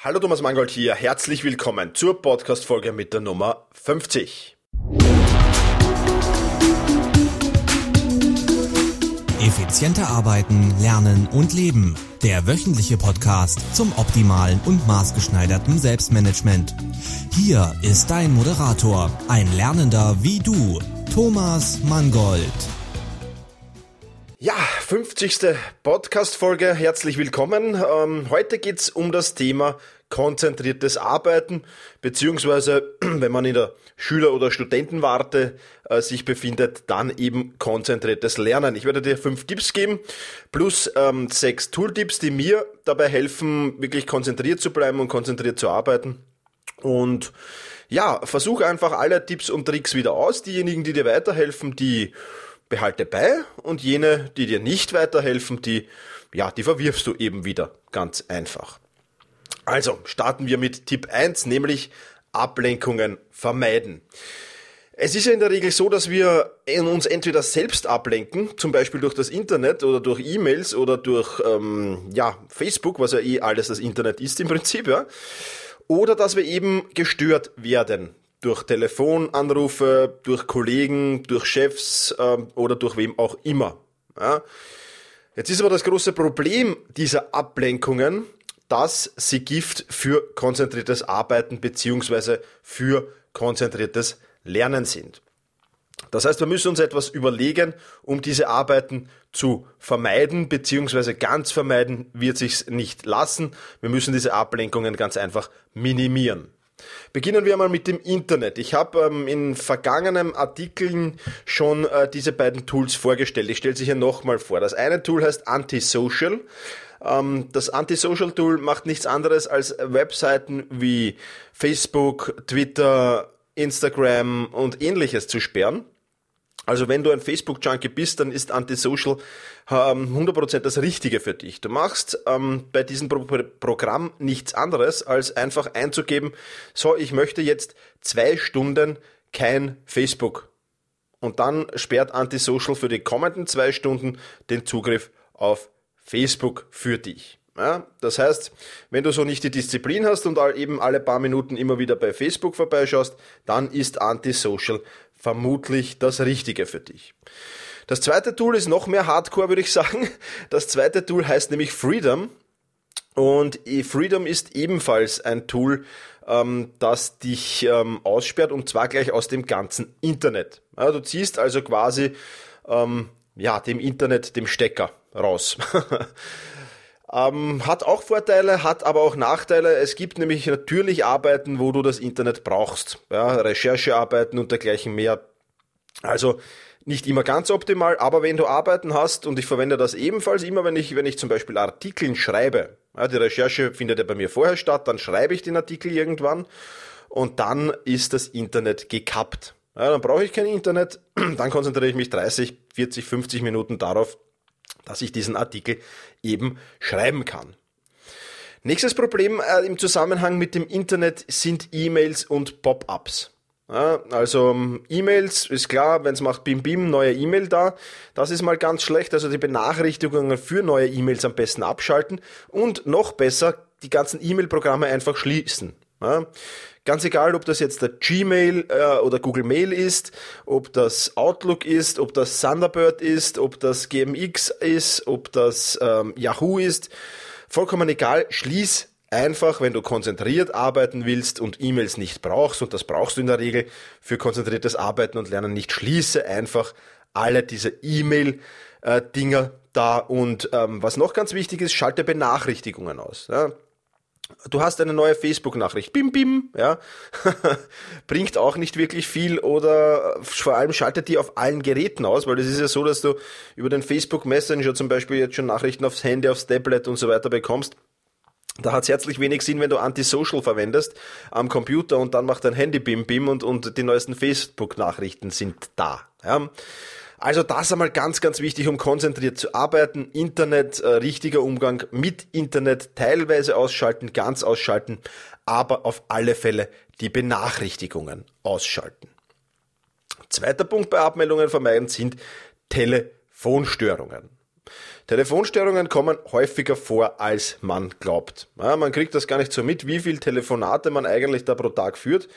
Hallo Thomas Mangold hier, herzlich willkommen zur Podcast-Folge mit der Nummer 50. Effizienter arbeiten, lernen und leben. Der wöchentliche Podcast zum optimalen und maßgeschneiderten Selbstmanagement. Hier ist dein Moderator, ein Lernender wie du, Thomas Mangold. Ja, 50. Podcast-Folge, herzlich willkommen. Ähm, heute geht's um das Thema konzentriertes Arbeiten, beziehungsweise wenn man in der Schüler- oder Studentenwarte äh, sich befindet, dann eben konzentriertes Lernen. Ich werde dir fünf Tipps geben, plus ähm, sechs Tooltips, die mir dabei helfen, wirklich konzentriert zu bleiben und konzentriert zu arbeiten. Und ja, versuche einfach alle Tipps und Tricks wieder aus. Diejenigen, die dir weiterhelfen, die behalte bei und jene, die dir nicht weiterhelfen, die, ja, die verwirfst du eben wieder. Ganz einfach. Also, starten wir mit Tipp 1, nämlich Ablenkungen vermeiden. Es ist ja in der Regel so, dass wir uns entweder selbst ablenken, zum Beispiel durch das Internet oder durch E-Mails oder durch ähm, ja, Facebook, was ja eh alles das Internet ist im Prinzip, ja. Oder dass wir eben gestört werden durch Telefonanrufe, durch Kollegen, durch Chefs äh, oder durch wem auch immer. Ja. Jetzt ist aber das große Problem dieser Ablenkungen, dass sie Gift für konzentriertes Arbeiten beziehungsweise für konzentriertes Lernen sind. Das heißt, wir müssen uns etwas überlegen, um diese Arbeiten zu vermeiden, beziehungsweise ganz vermeiden wird sich's nicht lassen. Wir müssen diese Ablenkungen ganz einfach minimieren. Beginnen wir mal mit dem Internet. Ich habe ähm, in vergangenen Artikeln schon äh, diese beiden Tools vorgestellt. Ich stelle sie hier nochmal vor. Das eine Tool heißt Antisocial. Ähm, das Antisocial Tool macht nichts anderes als Webseiten wie Facebook, Twitter, Instagram und ähnliches zu sperren. Also wenn du ein Facebook-Junkie bist, dann ist Antisocial ähm, 100% das Richtige für dich. Du machst ähm, bei diesem Pro Programm nichts anderes, als einfach einzugeben, so, ich möchte jetzt zwei Stunden kein Facebook. Und dann sperrt Antisocial für die kommenden zwei Stunden den Zugriff auf Facebook für dich. Ja, das heißt, wenn du so nicht die Disziplin hast und eben alle paar Minuten immer wieder bei Facebook vorbeischaust, dann ist Antisocial vermutlich das Richtige für dich. Das zweite Tool ist noch mehr Hardcore, würde ich sagen. Das zweite Tool heißt nämlich Freedom. Und Freedom ist ebenfalls ein Tool, ähm, das dich ähm, aussperrt und zwar gleich aus dem ganzen Internet. Du ziehst also quasi ähm, ja, dem Internet, dem Stecker raus. Ähm, hat auch Vorteile, hat aber auch Nachteile. Es gibt nämlich natürlich Arbeiten, wo du das Internet brauchst. Ja, Recherchearbeiten und dergleichen mehr. Also nicht immer ganz optimal, aber wenn du Arbeiten hast, und ich verwende das ebenfalls immer, wenn ich, wenn ich zum Beispiel Artikeln schreibe, ja, die Recherche findet ja bei mir vorher statt, dann schreibe ich den Artikel irgendwann und dann ist das Internet gekappt. Ja, dann brauche ich kein Internet, dann konzentriere ich mich 30, 40, 50 Minuten darauf, dass ich diesen Artikel eben schreiben kann. Nächstes Problem äh, im Zusammenhang mit dem Internet sind E-Mails und Pop-ups. Ja, also ähm, E-Mails ist klar, wenn es macht Bim Bim, neue E-Mail da. Das ist mal ganz schlecht. Also die Benachrichtigungen für neue E-Mails am besten abschalten und noch besser die ganzen E-Mail-Programme einfach schließen. Ja, Ganz egal, ob das jetzt der Gmail äh, oder Google Mail ist, ob das Outlook ist, ob das Thunderbird ist, ob das GMX ist, ob das ähm, Yahoo ist. Vollkommen egal, schließ einfach, wenn du konzentriert arbeiten willst und E-Mails nicht brauchst, und das brauchst du in der Regel für konzentriertes Arbeiten und Lernen nicht, schließe einfach alle diese E-Mail-Dinger äh, da. Und ähm, was noch ganz wichtig ist, schalte Benachrichtigungen aus. Ja? Du hast eine neue Facebook-Nachricht, bim bim, ja, bringt auch nicht wirklich viel oder vor allem schaltet die auf allen Geräten aus, weil es ist ja so, dass du über den Facebook Messenger zum Beispiel jetzt schon Nachrichten aufs Handy, aufs Tablet und so weiter bekommst. Da hat es herzlich wenig Sinn, wenn du Antisocial verwendest am Computer und dann macht dein Handy bim bim und, und die neuesten Facebook-Nachrichten sind da. Ja. Also das einmal ganz, ganz wichtig, um konzentriert zu arbeiten. Internet, äh, richtiger Umgang mit Internet, teilweise ausschalten, ganz ausschalten, aber auf alle Fälle die Benachrichtigungen ausschalten. Zweiter Punkt bei Abmeldungen vermeiden sind Telefonstörungen. Telefonstörungen kommen häufiger vor, als man glaubt. Ja, man kriegt das gar nicht so mit, wie viel Telefonate man eigentlich da pro Tag führt.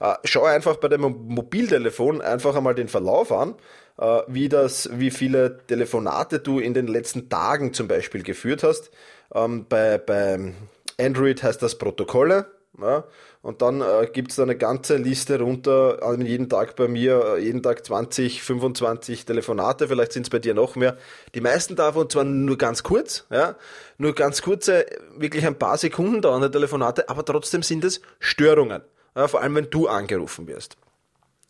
Äh, schau einfach bei dem Mobiltelefon einfach einmal den Verlauf an, äh, wie das, wie viele Telefonate du in den letzten Tagen zum Beispiel geführt hast. Ähm, bei, bei Android heißt das Protokolle. Ja, und dann äh, gibt es da eine ganze Liste runter, also jeden Tag bei mir, äh, jeden Tag 20, 25 Telefonate, vielleicht sind es bei dir noch mehr. Die meisten davon zwar nur ganz kurz, ja, nur ganz kurze, wirklich ein paar Sekunden dauernde Telefonate, aber trotzdem sind es Störungen vor allem wenn du angerufen wirst.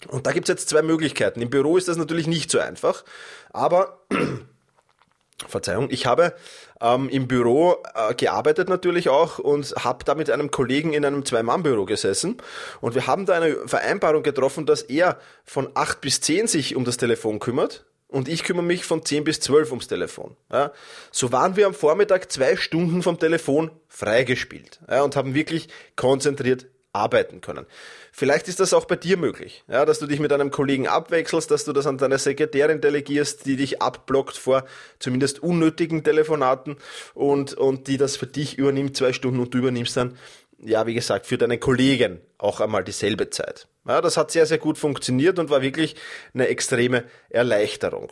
Und da gibt es jetzt zwei Möglichkeiten. Im Büro ist das natürlich nicht so einfach, aber Verzeihung, ich habe ähm, im Büro äh, gearbeitet natürlich auch und habe da mit einem Kollegen in einem Zwei-Mann-Büro gesessen und wir haben da eine Vereinbarung getroffen, dass er von 8 bis 10 sich um das Telefon kümmert und ich kümmere mich von 10 bis 12 ums Telefon. Ja, so waren wir am Vormittag zwei Stunden vom Telefon freigespielt ja, und haben wirklich konzentriert arbeiten können. Vielleicht ist das auch bei dir möglich, ja, dass du dich mit einem Kollegen abwechselst, dass du das an deine Sekretärin delegierst, die dich abblockt vor zumindest unnötigen Telefonaten und, und die das für dich übernimmt, zwei Stunden und du übernimmst dann, ja, wie gesagt, für deine Kollegen auch einmal dieselbe Zeit. Ja, das hat sehr, sehr gut funktioniert und war wirklich eine extreme Erleichterung.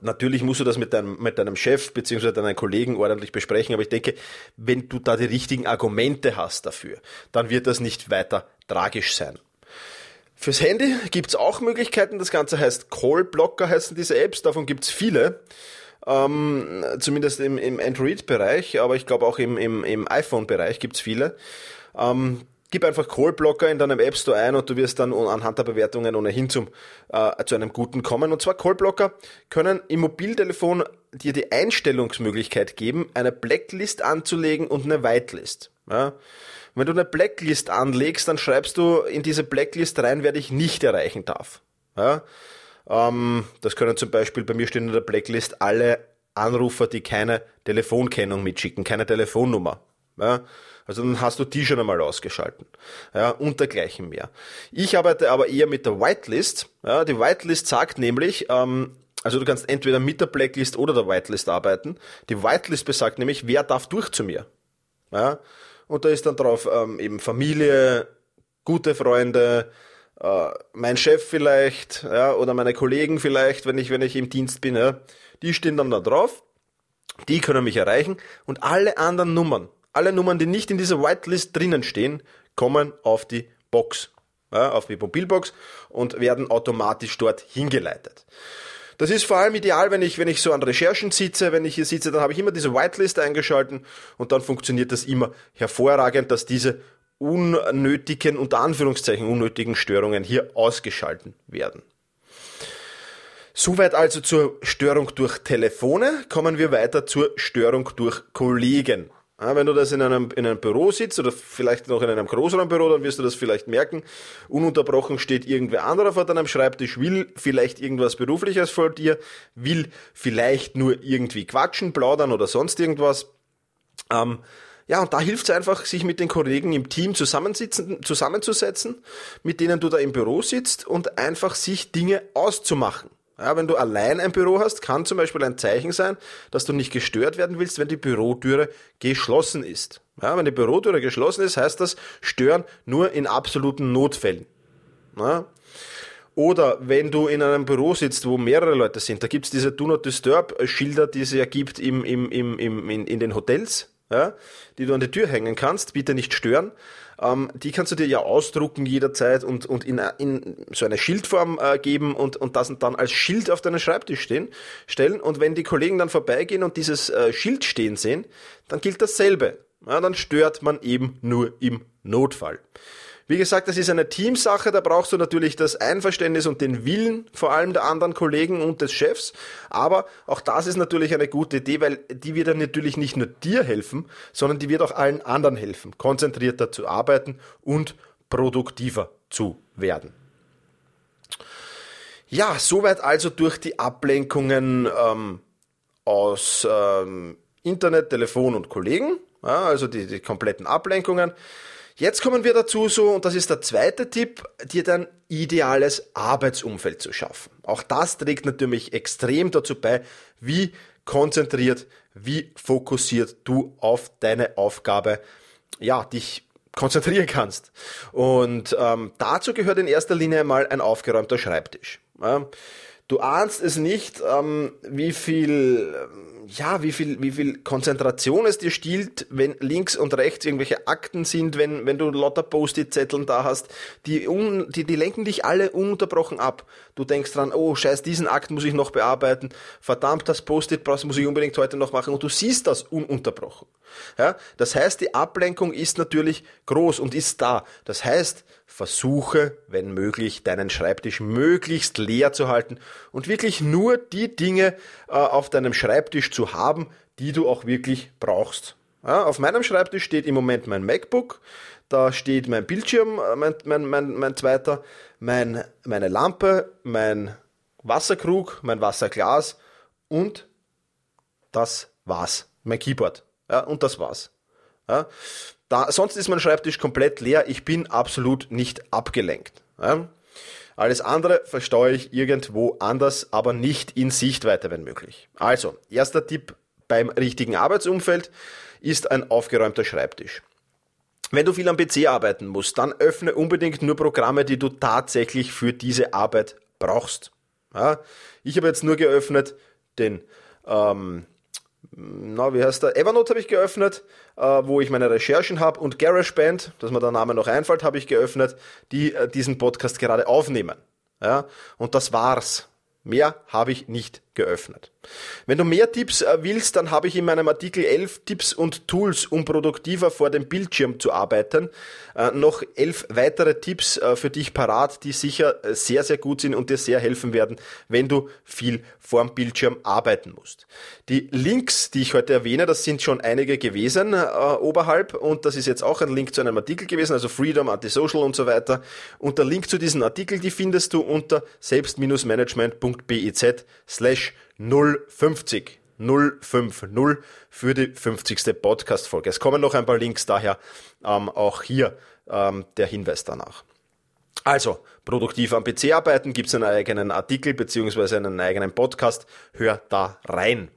Natürlich musst du das mit deinem, mit deinem Chef bzw. deinen Kollegen ordentlich besprechen, aber ich denke, wenn du da die richtigen Argumente hast dafür, dann wird das nicht weiter tragisch sein. Fürs Handy gibt's auch Möglichkeiten. Das Ganze heißt Callblocker, heißen diese Apps. Davon gibt's viele. Ähm, zumindest im, im Android-Bereich, aber ich glaube auch im, im, im iPhone-Bereich gibt's viele. Ähm, Gib einfach Callblocker in deinem App Store ein und du wirst dann anhand der Bewertungen ohnehin zum, äh, zu einem guten kommen. Und zwar Callblocker können im Mobiltelefon dir die Einstellungsmöglichkeit geben, eine Blacklist anzulegen und eine Whitelist. Ja? Wenn du eine Blacklist anlegst, dann schreibst du in diese Blacklist rein, wer dich nicht erreichen darf. Ja? Ähm, das können zum Beispiel, bei mir stehen in der Blacklist alle Anrufer, die keine Telefonkennung mitschicken, keine Telefonnummer. Ja? Also dann hast du die schon einmal ausgeschalten. Ja, und dergleichen mehr. Ich arbeite aber eher mit der Whitelist. Ja, die Whitelist sagt nämlich, ähm, also du kannst entweder mit der Blacklist oder der Whitelist arbeiten. Die Whitelist besagt nämlich, wer darf durch zu mir. Ja, und da ist dann drauf ähm, eben Familie, gute Freunde, äh, mein Chef vielleicht, ja, oder meine Kollegen vielleicht, wenn ich, wenn ich im Dienst bin, ja, die stehen dann da drauf. Die können mich erreichen und alle anderen Nummern, alle Nummern, die nicht in dieser Whitelist drinnen stehen, kommen auf die Box, ja, auf die Mobilbox und werden automatisch dort hingeleitet. Das ist vor allem ideal, wenn ich, wenn ich so an Recherchen sitze, wenn ich hier sitze, dann habe ich immer diese Whitelist eingeschalten und dann funktioniert das immer hervorragend, dass diese unnötigen, unter Anführungszeichen unnötigen Störungen hier ausgeschalten werden. Soweit also zur Störung durch Telefone. Kommen wir weiter zur Störung durch Kollegen. Ja, wenn du das in einem, in einem Büro sitzt oder vielleicht noch in einem Großraumbüro, dann wirst du das vielleicht merken. Ununterbrochen steht irgendwer anderer vor deinem Schreibtisch, will vielleicht irgendwas Berufliches vor dir, will vielleicht nur irgendwie quatschen, plaudern oder sonst irgendwas. Ähm, ja, und da hilft es einfach, sich mit den Kollegen im Team zusammensitzen, zusammenzusetzen, mit denen du da im Büro sitzt und einfach sich Dinge auszumachen. Ja, wenn du allein ein Büro hast, kann zum Beispiel ein Zeichen sein, dass du nicht gestört werden willst, wenn die Bürotüre geschlossen ist. Ja, wenn die Bürotüre geschlossen ist, heißt das Stören nur in absoluten Notfällen. Ja? Oder wenn du in einem Büro sitzt, wo mehrere Leute sind, da gibt's diese Do Not Disturb Schilder, die es ja gibt im, im, im, im, in, in den Hotels, ja, die du an die Tür hängen kannst, bitte nicht stören. Ähm, die kannst du dir ja ausdrucken jederzeit und, und in, in so eine Schildform äh, geben und, und das dann als Schild auf deinen Schreibtisch stehen, stellen. Und wenn die Kollegen dann vorbeigehen und dieses äh, Schild stehen sehen, dann gilt dasselbe. Ja, dann stört man eben nur im Notfall. Wie gesagt, das ist eine Teamsache, da brauchst du natürlich das Einverständnis und den Willen vor allem der anderen Kollegen und des Chefs. Aber auch das ist natürlich eine gute Idee, weil die wird dann natürlich nicht nur dir helfen, sondern die wird auch allen anderen helfen, konzentrierter zu arbeiten und produktiver zu werden. Ja, soweit also durch die Ablenkungen ähm, aus ähm, Internet, Telefon und Kollegen, ja, also die, die kompletten Ablenkungen. Jetzt kommen wir dazu so, und das ist der zweite Tipp, dir dein ideales Arbeitsumfeld zu schaffen. Auch das trägt natürlich extrem dazu bei, wie konzentriert, wie fokussiert du auf deine Aufgabe, ja, dich konzentrieren kannst. Und ähm, dazu gehört in erster Linie mal ein aufgeräumter Schreibtisch. Ja. Du ahnst es nicht, ähm, wie viel, ähm, ja, wie viel, wie viel Konzentration es dir stiehlt, wenn links und rechts irgendwelche Akten sind, wenn, wenn du lauter Post-it-Zetteln da hast, die, un, die, die lenken dich alle ununterbrochen ab. Du denkst dran, oh, scheiß, diesen Akt muss ich noch bearbeiten, verdammt, das Post-it muss ich unbedingt heute noch machen und du siehst das ununterbrochen. Ja, das heißt, die Ablenkung ist natürlich groß und ist da. Das heißt, versuche, wenn möglich, deinen Schreibtisch möglichst leer zu halten und wirklich nur die Dinge äh, auf deinem Schreibtisch zu haben, die du auch wirklich brauchst. Ja, auf meinem Schreibtisch steht im Moment mein MacBook, da steht mein Bildschirm, äh, mein, mein, mein, mein zweiter, mein, meine Lampe, mein Wasserkrug, mein Wasserglas und das war's. Mein Keyboard. Ja, und das war's. Ja, da, sonst ist mein Schreibtisch komplett leer. Ich bin absolut nicht abgelenkt. Ja? Alles andere versteue ich irgendwo anders, aber nicht in Sichtweite, wenn möglich. Also, erster Tipp beim richtigen Arbeitsumfeld ist ein aufgeräumter Schreibtisch. Wenn du viel am PC arbeiten musst, dann öffne unbedingt nur Programme, die du tatsächlich für diese Arbeit brauchst. Ja? Ich habe jetzt nur geöffnet den ähm, na, wie heißt der? Evernote habe ich geöffnet, äh, wo ich meine Recherchen habe und GarageBand, dass mir der Name noch einfällt, habe ich geöffnet, die äh, diesen Podcast gerade aufnehmen. Ja, und das war's. Mehr habe ich nicht geöffnet. Wenn du mehr Tipps äh, willst, dann habe ich in meinem Artikel 11 Tipps und Tools, um produktiver vor dem Bildschirm zu arbeiten, äh, noch elf weitere Tipps äh, für dich parat, die sicher sehr, sehr gut sind und dir sehr helfen werden, wenn du viel vorm Bildschirm arbeiten musst. Die Links, die ich heute erwähne, das sind schon einige gewesen äh, oberhalb und das ist jetzt auch ein Link zu einem Artikel gewesen, also Freedom, Antisocial und so weiter. Und der Link zu diesem Artikel, die findest du unter selbst-management.biz slash 050. 050 für die 50. Podcast-Folge. Es kommen noch ein paar Links, daher ähm, auch hier ähm, der Hinweis danach. Also, produktiv am PC arbeiten, gibt es einen eigenen Artikel beziehungsweise einen eigenen Podcast. Hör da rein.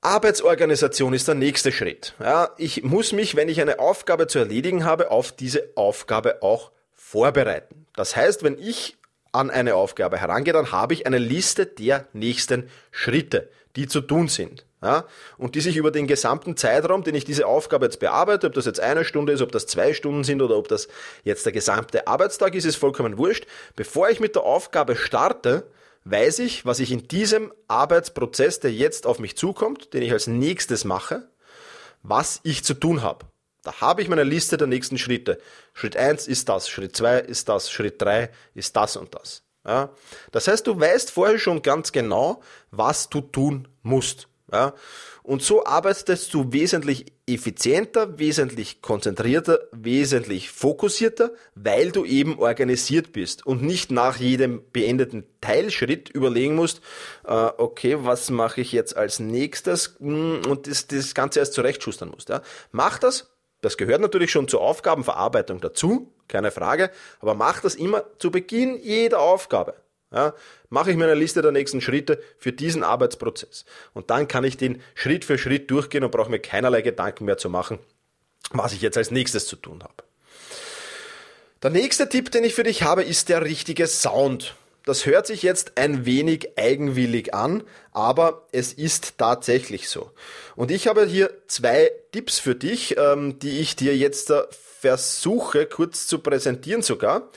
Arbeitsorganisation ist der nächste Schritt. Ja, ich muss mich, wenn ich eine Aufgabe zu erledigen habe, auf diese Aufgabe auch vorbereiten. Das heißt, wenn ich an eine Aufgabe herangehe, dann habe ich eine Liste der nächsten Schritte, die zu tun sind. Ja, und die sich über den gesamten Zeitraum, den ich diese Aufgabe jetzt bearbeite, ob das jetzt eine Stunde ist, ob das zwei Stunden sind oder ob das jetzt der gesamte Arbeitstag ist, ist vollkommen wurscht. Bevor ich mit der Aufgabe starte, weiß ich, was ich in diesem Arbeitsprozess, der jetzt auf mich zukommt, den ich als nächstes mache, was ich zu tun habe. Da habe ich meine Liste der nächsten Schritte. Schritt eins ist das, Schritt zwei ist das, Schritt drei ist das und das. Ja? Das heißt, du weißt vorher schon ganz genau, was du tun musst. Ja? Und so arbeitest du wesentlich effizienter, wesentlich konzentrierter, wesentlich fokussierter, weil du eben organisiert bist und nicht nach jedem beendeten Teilschritt überlegen musst, äh, okay, was mache ich jetzt als nächstes hm, und das, das Ganze erst zurechtschustern musst. Mach das das gehört natürlich schon zur Aufgabenverarbeitung dazu, keine Frage, aber mach das immer zu Beginn jeder Aufgabe. Ja, mache ich mir eine Liste der nächsten Schritte für diesen Arbeitsprozess. Und dann kann ich den Schritt für Schritt durchgehen und brauche mir keinerlei Gedanken mehr zu machen, was ich jetzt als nächstes zu tun habe. Der nächste Tipp, den ich für dich habe, ist der richtige Sound. Das hört sich jetzt ein wenig eigenwillig an, aber es ist tatsächlich so. Und ich habe hier zwei Tipps für dich, ähm, die ich dir jetzt äh, versuche kurz zu präsentieren sogar.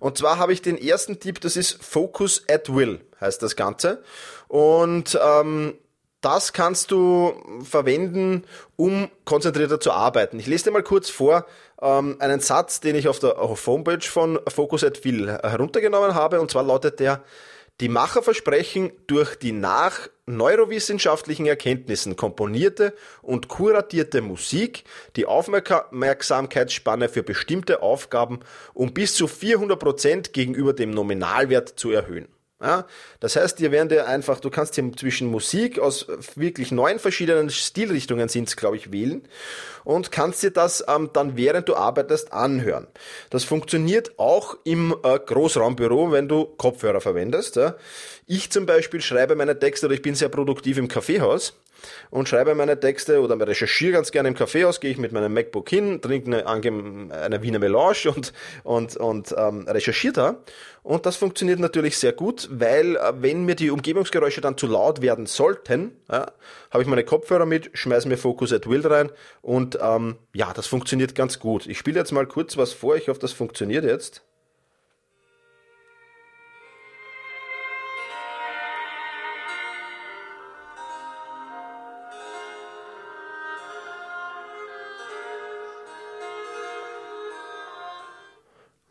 Und zwar habe ich den ersten Tipp, das ist Focus at Will, heißt das Ganze. Und ähm, das kannst du verwenden, um konzentrierter zu arbeiten. Ich lese dir mal kurz vor ähm, einen Satz, den ich auf der Homepage von Focus at Will heruntergenommen habe. Und zwar lautet der, die Macher versprechen, durch die nach neurowissenschaftlichen Erkenntnissen komponierte und kuratierte Musik die Aufmerksamkeitsspanne für bestimmte Aufgaben um bis zu 400 Prozent gegenüber dem Nominalwert zu erhöhen. Ja, das heißt, dir werden dir einfach, du kannst hier zwischen Musik aus wirklich neun verschiedenen Stilrichtungen sind glaube ich, wählen und kannst dir das ähm, dann während du arbeitest anhören. Das funktioniert auch im äh, Großraumbüro, wenn du Kopfhörer verwendest. Ja. Ich zum Beispiel schreibe meine Texte oder ich bin sehr produktiv im Kaffeehaus und schreibe meine Texte oder recherchiere ganz gerne im Kaffeehaus, gehe ich mit meinem MacBook hin, trinke eine, eine Wiener Melange und, und, und ähm, recherchiere da. Und das funktioniert natürlich sehr gut, weil äh, wenn mir die Umgebungsgeräusche dann zu laut werden sollten, ja, habe ich meine Kopfhörer mit, schmeiße mir Focus at Will rein und ähm, ja, das funktioniert ganz gut. Ich spiele jetzt mal kurz was vor, ich hoffe, das funktioniert jetzt.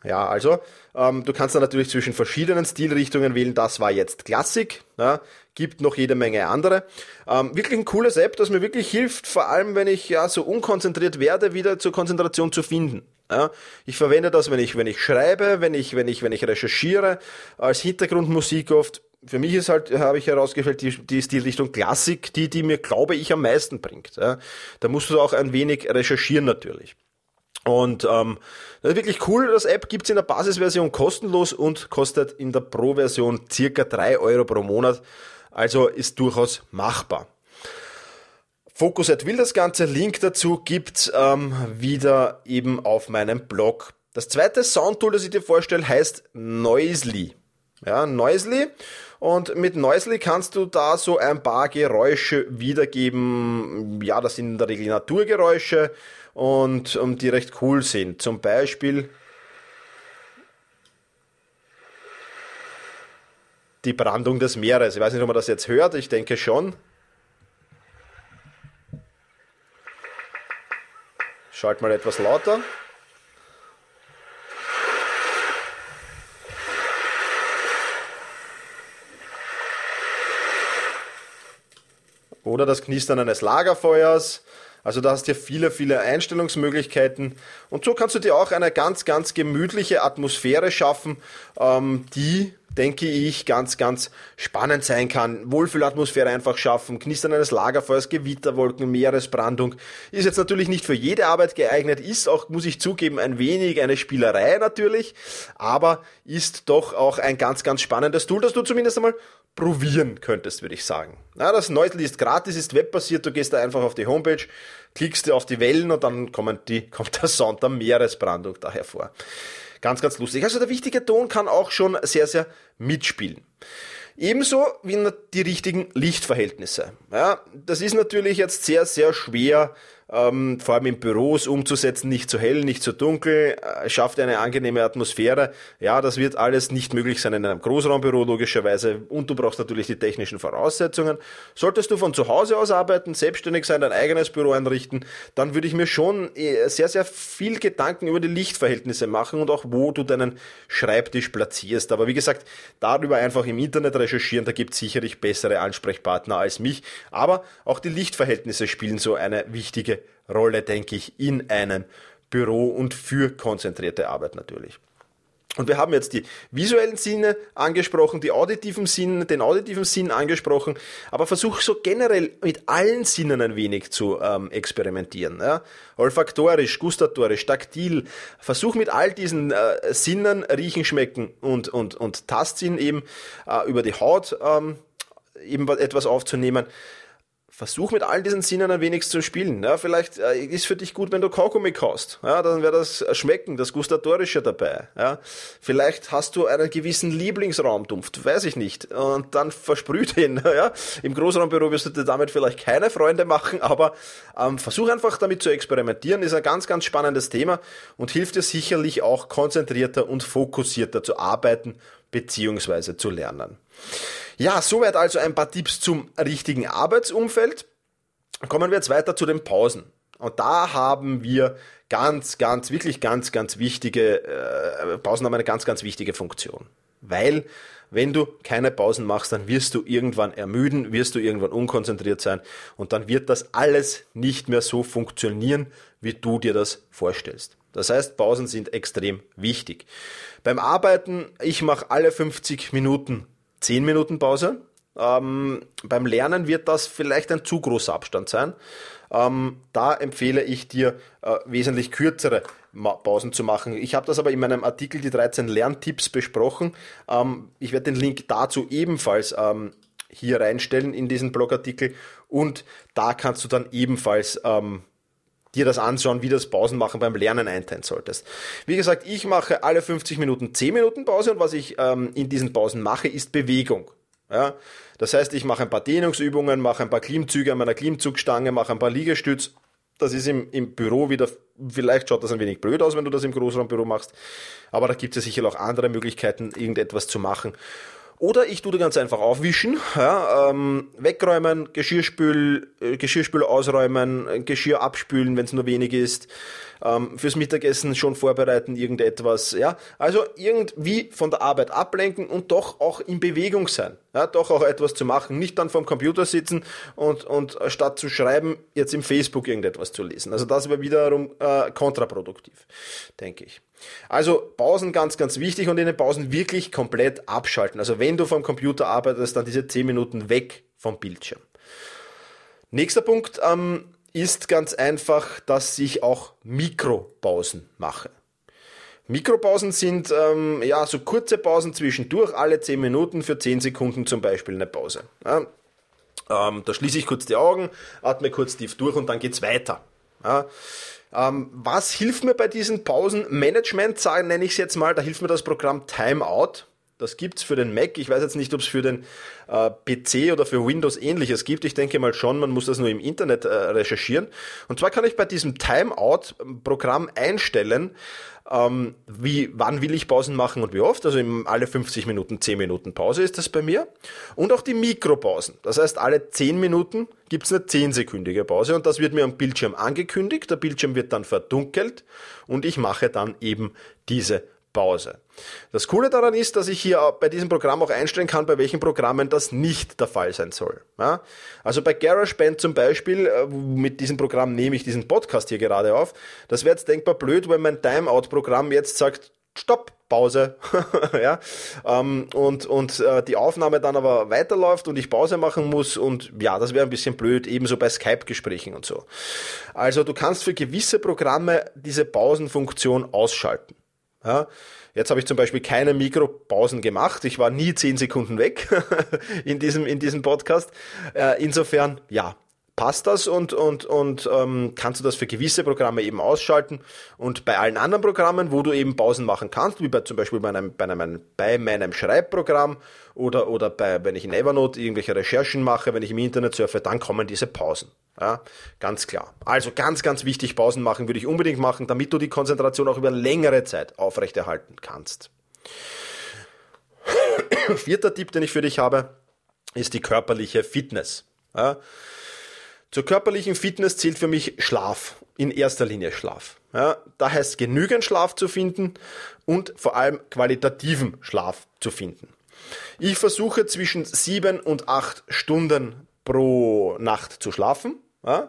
Ja, also ähm, du kannst dann natürlich zwischen verschiedenen Stilrichtungen wählen. Das war jetzt Klassik, ja, gibt noch jede Menge andere. Ähm, wirklich ein cooles App, das mir wirklich hilft, vor allem wenn ich ja so unkonzentriert werde, wieder zur Konzentration zu finden. Ja, ich verwende das, wenn ich wenn ich schreibe, wenn ich wenn ich wenn ich recherchiere, als Hintergrundmusik oft. Für mich ist halt, habe ich herausgestellt, die, die Stilrichtung Klassik, die, die mir, glaube ich, am meisten bringt. Ja. Da musst du auch ein wenig recherchieren natürlich. Und ähm, das ist wirklich cool. Das App gibt's in der Basisversion kostenlos und kostet in der Pro-Version circa drei Euro pro Monat. Also ist durchaus machbar. Focusat will das Ganze. Link dazu gibt's ähm, wieder eben auf meinem Blog. Das zweite Soundtool, das ich dir vorstelle, heißt Noisely. Ja, Noisely. Und mit Noisely kannst du da so ein paar Geräusche wiedergeben. Ja, das sind in der Regel Naturgeräusche und um, die recht cool sind. Zum Beispiel die Brandung des Meeres. Ich weiß nicht, ob man das jetzt hört, ich denke schon. Schalt mal etwas lauter. Oder das Knistern eines Lagerfeuers. Also da hast du viele, viele Einstellungsmöglichkeiten und so kannst du dir auch eine ganz, ganz gemütliche Atmosphäre schaffen, ähm, die denke ich, ganz, ganz spannend sein kann. Wohlfühlatmosphäre einfach schaffen, Knistern eines Lagerfeuers, Gewitterwolken, Meeresbrandung. Ist jetzt natürlich nicht für jede Arbeit geeignet, ist auch, muss ich zugeben, ein wenig eine Spielerei natürlich, aber ist doch auch ein ganz, ganz spannendes Tool, das du zumindest einmal probieren könntest, würde ich sagen. Ja, das Neusel ist gratis, ist webbasiert, du gehst da einfach auf die Homepage, klickst auf die Wellen und dann kommen die, kommt der Sound der Meeresbrandung da hervor. Ganz, ganz lustig. Also der wichtige Ton kann auch schon sehr, sehr mitspielen. Ebenso wie die richtigen Lichtverhältnisse. Ja, das ist natürlich jetzt sehr, sehr schwer ähm, vor allem in Büros umzusetzen, nicht zu hell, nicht zu dunkel, äh, schafft eine angenehme Atmosphäre. Ja, das wird alles nicht möglich sein in einem Großraumbüro logischerweise und du brauchst natürlich die technischen Voraussetzungen. Solltest du von zu Hause aus arbeiten, selbstständig sein, dein eigenes Büro einrichten, dann würde ich mir schon äh, sehr, sehr viel Gedanken über die Lichtverhältnisse machen und auch wo du deinen Schreibtisch platzierst. Aber wie gesagt, darüber einfach im Internet recherchieren, da gibt es sicherlich bessere Ansprechpartner als mich. Aber auch die Lichtverhältnisse spielen so eine wichtige Rolle, denke ich, in einem Büro und für konzentrierte Arbeit natürlich. Und wir haben jetzt die visuellen Sinne angesprochen, die auditiven Sinne, den auditiven Sinn angesprochen, aber versuch so generell mit allen Sinnen ein wenig zu ähm, experimentieren. Ja? Olfaktorisch, gustatorisch, taktil. Versuch mit all diesen äh, Sinnen, riechen, schmecken und, und, und Tastsinn eben äh, über die Haut ähm, eben etwas aufzunehmen versuch mit all diesen Sinnen ein wenig zu spielen. Ja, vielleicht äh, ist für dich gut, wenn du Kaugummi kaust. Ja, dann wäre das Schmecken, das Gustatorische dabei. Ja, vielleicht hast du einen gewissen Lieblingsraumdumpf, weiß ich nicht. Und dann versprüht ihn. Ja, Im Großraumbüro wirst du dir damit vielleicht keine Freunde machen, aber ähm, versuch einfach damit zu experimentieren. Ist ein ganz, ganz spannendes Thema und hilft dir sicherlich auch konzentrierter und fokussierter zu arbeiten beziehungsweise zu lernen. Ja, soweit also ein paar Tipps zum richtigen Arbeitsumfeld. Kommen wir jetzt weiter zu den Pausen. Und da haben wir ganz, ganz, wirklich ganz, ganz wichtige, äh, Pausen haben eine ganz, ganz wichtige Funktion. Weil, wenn du keine Pausen machst, dann wirst du irgendwann ermüden, wirst du irgendwann unkonzentriert sein und dann wird das alles nicht mehr so funktionieren, wie du dir das vorstellst. Das heißt, Pausen sind extrem wichtig. Beim Arbeiten, ich mache alle 50 Minuten 10 Minuten Pause. Ähm, beim Lernen wird das vielleicht ein zu großer Abstand sein. Ähm, da empfehle ich dir äh, wesentlich kürzere Pausen zu machen. Ich habe das aber in meinem Artikel die 13 Lerntipps besprochen. Ähm, ich werde den Link dazu ebenfalls ähm, hier reinstellen in diesen Blogartikel und da kannst du dann ebenfalls ähm, dir das anschauen, wie das Pausenmachen beim Lernen einteilen solltest. Wie gesagt, ich mache alle 50 Minuten 10 Minuten Pause und was ich ähm, in diesen Pausen mache, ist Bewegung. Ja? Das heißt, ich mache ein paar Dehnungsübungen, mache ein paar Klimmzüge an meiner Klimmzugstange, mache ein paar Liegestütz. Das ist im, im Büro wieder, vielleicht schaut das ein wenig blöd aus, wenn du das im Großraumbüro machst, aber da gibt es ja sicher auch andere Möglichkeiten, irgendetwas zu machen. Oder ich tue da ganz einfach aufwischen, ja, ähm, wegräumen, Geschirrspül, äh, Geschirrspül ausräumen, Geschirr abspülen, wenn es nur wenig ist, ähm, fürs Mittagessen schon vorbereiten, irgendetwas. Ja, also irgendwie von der Arbeit ablenken und doch auch in Bewegung sein, ja, doch auch etwas zu machen, nicht dann vorm Computer sitzen und und statt zu schreiben jetzt im Facebook irgendetwas zu lesen. Also das wäre wiederum äh, kontraproduktiv, denke ich. Also Pausen ganz, ganz wichtig und in den Pausen wirklich komplett abschalten. Also wenn du vom Computer arbeitest, dann diese 10 Minuten weg vom Bildschirm. Nächster Punkt ähm, ist ganz einfach, dass ich auch Mikropausen mache. Mikropausen sind ähm, ja so kurze Pausen zwischendurch, alle 10 Minuten für 10 Sekunden zum Beispiel eine Pause. Ja, ähm, da schließe ich kurz die Augen, atme kurz tief durch und dann geht's weiter. Ja, ähm, was hilft mir bei diesen Pausenmanagement, sagen, nenne ich es jetzt mal, da hilft mir das Programm Timeout. Das gibt's für den Mac. Ich weiß jetzt nicht, ob es für den äh, PC oder für Windows ähnliches gibt. Ich denke mal schon, man muss das nur im Internet äh, recherchieren. Und zwar kann ich bei diesem Timeout-Programm einstellen, ähm, wie, wann will ich Pausen machen und wie oft. Also alle 50 Minuten 10 Minuten Pause ist das bei mir. Und auch die Mikropausen. Das heißt, alle 10 Minuten gibt es eine 10-sekündige Pause und das wird mir am Bildschirm angekündigt. Der Bildschirm wird dann verdunkelt und ich mache dann eben diese Pause. Das Coole daran ist, dass ich hier bei diesem Programm auch einstellen kann, bei welchen Programmen das nicht der Fall sein soll. Ja? Also bei GarageBand zum Beispiel, äh, mit diesem Programm nehme ich diesen Podcast hier gerade auf. Das wäre jetzt denkbar blöd, wenn mein Timeout-Programm jetzt sagt, Stopp, Pause, ja, ähm, und, und äh, die Aufnahme dann aber weiterläuft und ich Pause machen muss und ja, das wäre ein bisschen blöd, ebenso bei Skype-Gesprächen und so. Also du kannst für gewisse Programme diese Pausenfunktion ausschalten. Ja, jetzt habe ich zum Beispiel keine Mikropausen gemacht. Ich war nie zehn Sekunden weg in diesem, in diesem Podcast. Äh, insofern, ja, passt das und, und, und ähm, kannst du das für gewisse Programme eben ausschalten. Und bei allen anderen Programmen, wo du eben Pausen machen kannst, wie bei zum Beispiel bei meinem, bei meinem, bei meinem Schreibprogramm oder, oder bei, wenn ich in Evernote irgendwelche Recherchen mache, wenn ich im Internet surfe, dann kommen diese Pausen. Ja, ganz klar. Also ganz, ganz wichtig, Pausen machen würde ich unbedingt machen, damit du die Konzentration auch über längere Zeit aufrechterhalten kannst. Vierter Tipp, den ich für dich habe, ist die körperliche Fitness. Ja, zur körperlichen Fitness zählt für mich Schlaf, in erster Linie Schlaf. Ja, da heißt genügend Schlaf zu finden und vor allem qualitativen Schlaf zu finden. Ich versuche zwischen sieben und acht Stunden pro Nacht zu schlafen. Ja?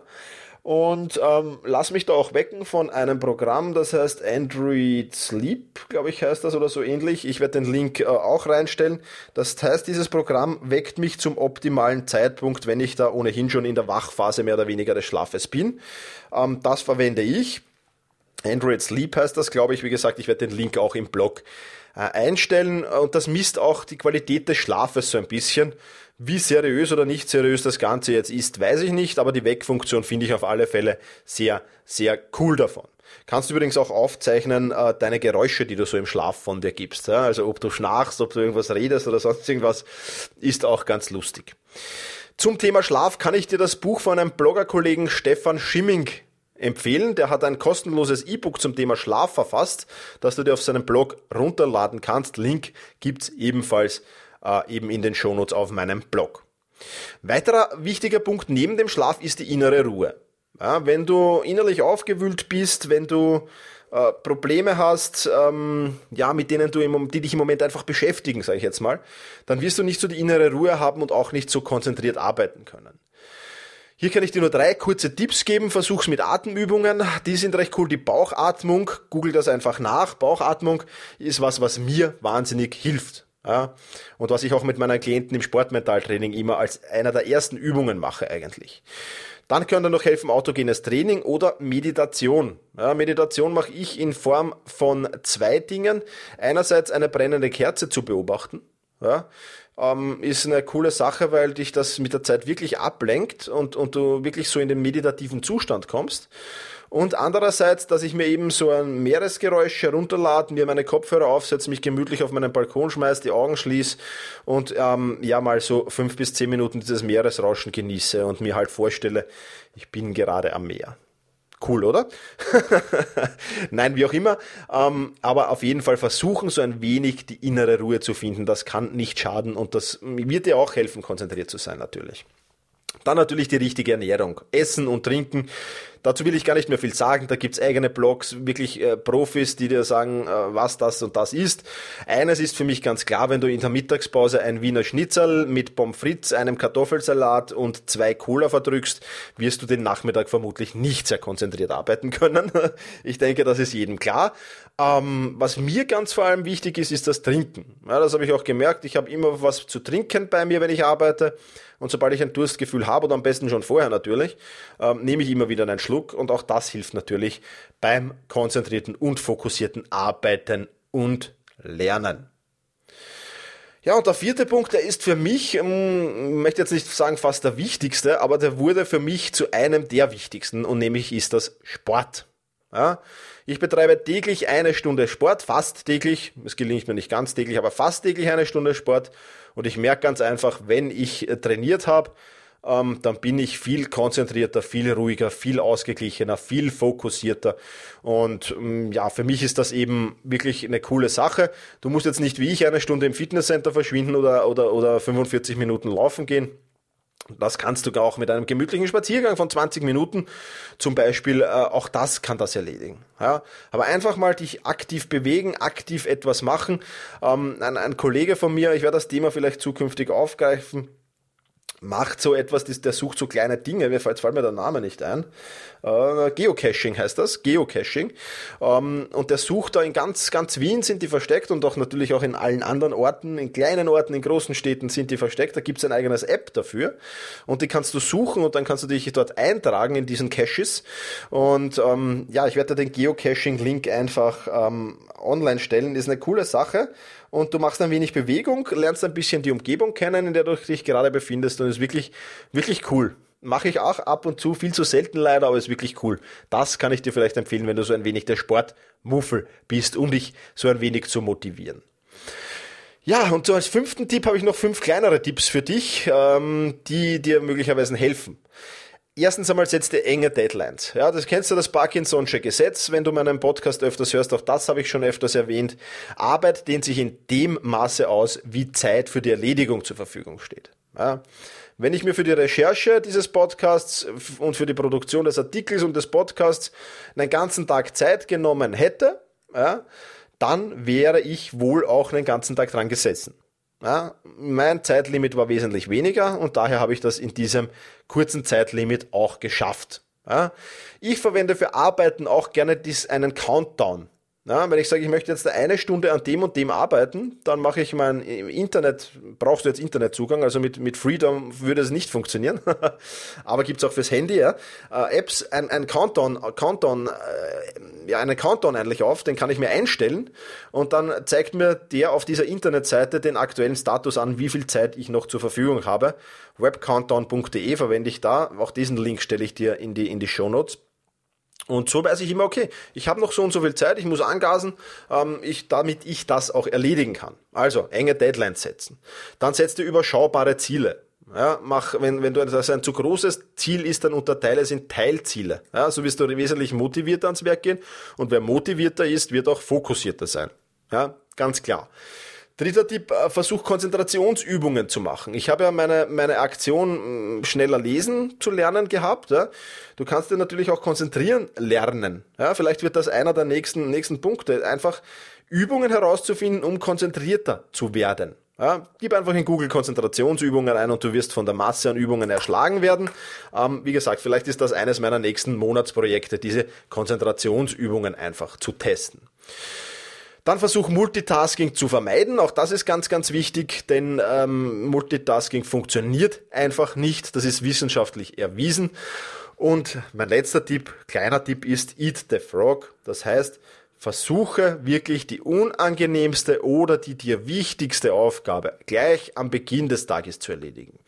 Und ähm, lass mich da auch wecken von einem Programm, das heißt Android Sleep, glaube ich, heißt das oder so ähnlich. Ich werde den Link äh, auch reinstellen. Das heißt, dieses Programm weckt mich zum optimalen Zeitpunkt, wenn ich da ohnehin schon in der Wachphase mehr oder weniger des Schlafes bin. Ähm, das verwende ich. Android Sleep heißt das, glaube ich. Wie gesagt, ich werde den Link auch im Blog einstellen und das misst auch die Qualität des Schlafes so ein bisschen. Wie seriös oder nicht seriös das Ganze jetzt ist, weiß ich nicht, aber die Weckfunktion finde ich auf alle Fälle sehr, sehr cool davon. Kannst du übrigens auch aufzeichnen, äh, deine Geräusche, die du so im Schlaf von dir gibst. Ja? Also ob du schnarchst, ob du irgendwas redest oder sonst irgendwas, ist auch ganz lustig. Zum Thema Schlaf kann ich dir das Buch von einem Bloggerkollegen Stefan Schimming empfehlen. Der hat ein kostenloses E-Book zum Thema Schlaf verfasst, das du dir auf seinem Blog runterladen kannst. Link gibt's ebenfalls äh, eben in den Shownotes auf meinem Blog. Weiterer wichtiger Punkt neben dem Schlaf ist die innere Ruhe. Ja, wenn du innerlich aufgewühlt bist, wenn du äh, Probleme hast, ähm, ja, mit denen du im, die dich im Moment einfach beschäftigen, sage ich jetzt mal, dann wirst du nicht so die innere Ruhe haben und auch nicht so konzentriert arbeiten können. Hier kann ich dir nur drei kurze Tipps geben. Versuch's mit Atemübungen. Die sind recht cool. Die Bauchatmung. Google das einfach nach. Bauchatmung ist was, was mir wahnsinnig hilft. Ja, und was ich auch mit meinen Klienten im Sportmentaltraining immer als einer der ersten Übungen mache eigentlich. Dann können noch helfen autogenes Training oder Meditation. Ja, Meditation mache ich in Form von zwei Dingen. Einerseits eine brennende Kerze zu beobachten. Ja, ähm, ist eine coole Sache, weil dich das mit der Zeit wirklich ablenkt und, und du wirklich so in den meditativen Zustand kommst. Und andererseits, dass ich mir eben so ein Meeresgeräusch herunterlade, mir meine Kopfhörer aufsetze, mich gemütlich auf meinen Balkon schmeiße, die Augen schließe und ähm, ja mal so fünf bis zehn Minuten dieses Meeresrauschen genieße und mir halt vorstelle, ich bin gerade am Meer. Cool, oder? Nein, wie auch immer. Ähm, aber auf jeden Fall versuchen, so ein wenig die innere Ruhe zu finden. Das kann nicht schaden und das wird dir auch helfen, konzentriert zu sein natürlich. Dann natürlich die richtige Ernährung. Essen und Trinken. Dazu will ich gar nicht mehr viel sagen. Da gibt's eigene Blogs, wirklich äh, Profis, die dir sagen, äh, was das und das ist. Eines ist für mich ganz klar, wenn du in der Mittagspause ein Wiener Schnitzel mit Pommes frites, einem Kartoffelsalat und zwei Cola verdrückst, wirst du den Nachmittag vermutlich nicht sehr konzentriert arbeiten können. ich denke, das ist jedem klar. Ähm, was mir ganz vor allem wichtig ist, ist das Trinken. Ja, das habe ich auch gemerkt. Ich habe immer was zu trinken bei mir, wenn ich arbeite. Und sobald ich ein Durstgefühl habe, oder am besten schon vorher natürlich, ähm, nehme ich immer wieder einen Schluck. Und auch das hilft natürlich beim konzentrierten und fokussierten Arbeiten und Lernen. Ja, und der vierte Punkt, der ist für mich, ähm, möchte jetzt nicht sagen fast der wichtigste, aber der wurde für mich zu einem der wichtigsten und nämlich ist das Sport. Ja, ich betreibe täglich eine Stunde Sport, fast täglich. Es gelingt mir nicht ganz täglich, aber fast täglich eine Stunde Sport. Und ich merke ganz einfach, wenn ich äh, trainiert habe, ähm, dann bin ich viel konzentrierter, viel ruhiger, viel ausgeglichener, viel fokussierter. Und ähm, ja, für mich ist das eben wirklich eine coole Sache. Du musst jetzt nicht wie ich eine Stunde im Fitnesscenter verschwinden oder, oder, oder 45 Minuten laufen gehen. Das kannst du auch mit einem gemütlichen Spaziergang von 20 Minuten zum Beispiel, äh, auch das kann das erledigen. Ja? Aber einfach mal dich aktiv bewegen, aktiv etwas machen. Ähm, ein, ein Kollege von mir, ich werde das Thema vielleicht zukünftig aufgreifen, macht so etwas, der sucht so kleine Dinge, mir fällt, fällt mir der Name nicht ein. Äh, Geocaching heißt das, Geocaching. Ähm, und der sucht da in ganz, ganz Wien sind die versteckt und auch natürlich auch in allen anderen Orten, in kleinen Orten, in großen Städten sind die versteckt. Da gibt es ein eigenes App dafür und die kannst du suchen und dann kannst du dich dort eintragen in diesen Caches. Und ähm, ja, ich werde den Geocaching-Link einfach ähm, online stellen. Ist eine coole Sache und du machst ein wenig Bewegung, lernst ein bisschen die Umgebung kennen, in der du dich gerade befindest und ist wirklich, wirklich cool. Mache ich auch ab und zu, viel zu selten leider, aber ist wirklich cool. Das kann ich dir vielleicht empfehlen, wenn du so ein wenig der Sportmuffel bist, um dich so ein wenig zu motivieren. Ja, und so als fünften Tipp habe ich noch fünf kleinere Tipps für dich, ähm, die dir möglicherweise helfen. Erstens einmal setzt dir enge Deadlines. Ja, das kennst du das Parkinson'sche Gesetz, wenn du meinen Podcast öfters hörst, auch das habe ich schon öfters erwähnt. Arbeit dehnt sich in dem Maße aus, wie Zeit für die Erledigung zur Verfügung steht. Ja. Wenn ich mir für die Recherche dieses Podcasts und für die Produktion des Artikels und des Podcasts einen ganzen Tag Zeit genommen hätte, ja, dann wäre ich wohl auch einen ganzen Tag dran gesessen. Ja, mein Zeitlimit war wesentlich weniger und daher habe ich das in diesem kurzen Zeitlimit auch geschafft. Ja, ich verwende für Arbeiten auch gerne dies, einen Countdown. Na, wenn ich sage, ich möchte jetzt eine Stunde an dem und dem arbeiten, dann mache ich mein Internet, brauchst du jetzt Internetzugang, also mit, mit Freedom würde es nicht funktionieren, aber gibt's auch fürs Handy, ja. Äh, Apps, ein, ein Countdown, Countdown, äh, ja, einen Countdown eigentlich auf, den kann ich mir einstellen und dann zeigt mir der auf dieser Internetseite den aktuellen Status an, wie viel Zeit ich noch zur Verfügung habe. webcountdown.de verwende ich da, auch diesen Link stelle ich dir in die, in die Show Notes. Und so weiß ich immer, okay, ich habe noch so und so viel Zeit, ich muss angasen, ähm, ich, damit ich das auch erledigen kann. Also enge Deadlines setzen. Dann setzt du überschaubare Ziele. Ja, mach, wenn, wenn du das ein zu großes Ziel ist, dann unterteile es in Teilziele. Ja, so wirst du wesentlich motivierter ans Werk gehen. Und wer motivierter ist, wird auch fokussierter sein. Ja, ganz klar. Dritter Tipp, äh, versuch Konzentrationsübungen zu machen. Ich habe ja meine, meine Aktion schneller lesen zu lernen gehabt. Ja. Du kannst dir natürlich auch konzentrieren lernen. Ja. Vielleicht wird das einer der nächsten, nächsten Punkte. Einfach Übungen herauszufinden, um konzentrierter zu werden. Ja, gib einfach in Google Konzentrationsübungen ein und du wirst von der Masse an Übungen erschlagen werden. Ähm, wie gesagt, vielleicht ist das eines meiner nächsten Monatsprojekte, diese Konzentrationsübungen einfach zu testen. Dann versuch Multitasking zu vermeiden. Auch das ist ganz, ganz wichtig, denn ähm, Multitasking funktioniert einfach nicht. Das ist wissenschaftlich erwiesen. Und mein letzter Tipp, kleiner Tipp ist Eat the Frog. Das heißt, versuche wirklich die unangenehmste oder die dir wichtigste Aufgabe gleich am Beginn des Tages zu erledigen.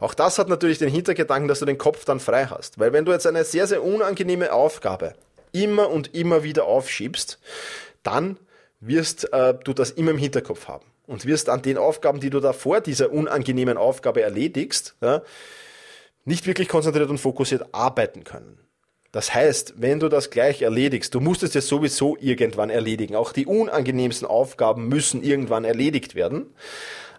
Auch das hat natürlich den Hintergedanken, dass du den Kopf dann frei hast. Weil wenn du jetzt eine sehr, sehr unangenehme Aufgabe immer und immer wieder aufschiebst, dann wirst äh, du das immer im Hinterkopf haben und wirst an den Aufgaben, die du da vor dieser unangenehmen Aufgabe erledigst, ja, nicht wirklich konzentriert und fokussiert arbeiten können. Das heißt, wenn du das gleich erledigst, du musst es ja sowieso irgendwann erledigen. Auch die unangenehmsten Aufgaben müssen irgendwann erledigt werden.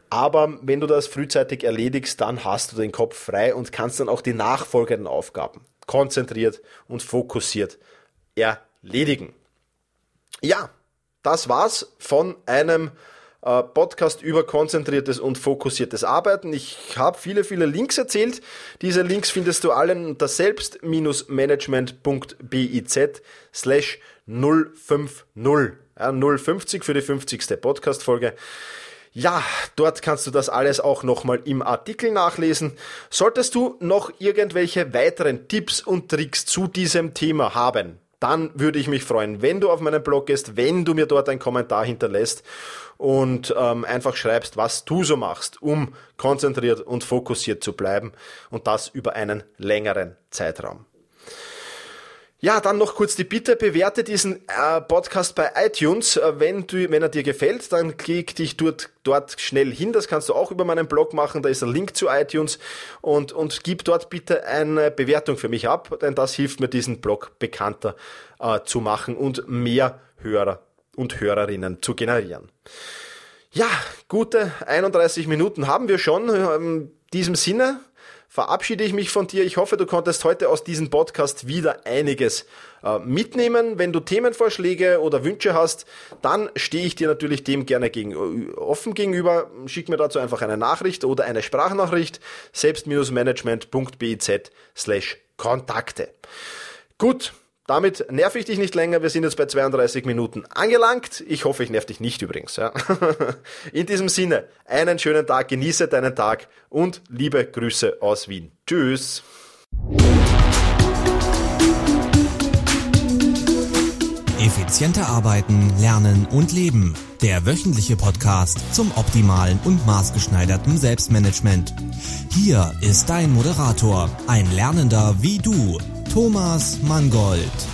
Aber wenn du das frühzeitig erledigst, dann hast du den Kopf frei und kannst dann auch die nachfolgenden Aufgaben konzentriert und fokussiert erledigen. Ja, das war's von einem äh, Podcast über konzentriertes und fokussiertes Arbeiten. Ich habe viele, viele Links erzählt. Diese Links findest du allen unter selbst-management.biz slash 050. Ja, 050 für die 50. Podcast-Folge. Ja, dort kannst du das alles auch nochmal im Artikel nachlesen. Solltest du noch irgendwelche weiteren Tipps und Tricks zu diesem Thema haben, dann würde ich mich freuen, wenn du auf meinen Blog gehst, wenn du mir dort einen Kommentar hinterlässt und ähm, einfach schreibst, was du so machst, um konzentriert und fokussiert zu bleiben und das über einen längeren Zeitraum. Ja, dann noch kurz die Bitte, bewerte diesen äh, Podcast bei iTunes. Äh, wenn, du, wenn er dir gefällt, dann klick dich dort, dort schnell hin. Das kannst du auch über meinen Blog machen. Da ist ein Link zu iTunes. Und, und gib dort bitte eine Bewertung für mich ab, denn das hilft mir, diesen Blog bekannter äh, zu machen und mehr Hörer und Hörerinnen zu generieren. Ja, gute 31 Minuten haben wir schon. In diesem Sinne, verabschiede ich mich von dir. Ich hoffe, du konntest heute aus diesem Podcast wieder einiges äh, mitnehmen. Wenn du Themenvorschläge oder Wünsche hast, dann stehe ich dir natürlich dem gerne gegen, äh, offen gegenüber. Schick mir dazu einfach eine Nachricht oder eine Sprachnachricht selbst-management.biz slash Kontakte. Gut, damit nerv ich dich nicht länger. Wir sind jetzt bei 32 Minuten angelangt. Ich hoffe, ich nerv dich nicht übrigens. Ja. In diesem Sinne, einen schönen Tag, genieße deinen Tag und liebe Grüße aus Wien. Tschüss. Effizienter arbeiten, lernen und leben. Der wöchentliche Podcast zum optimalen und maßgeschneiderten Selbstmanagement. Hier ist dein Moderator, ein Lernender wie du Thomas Mangold.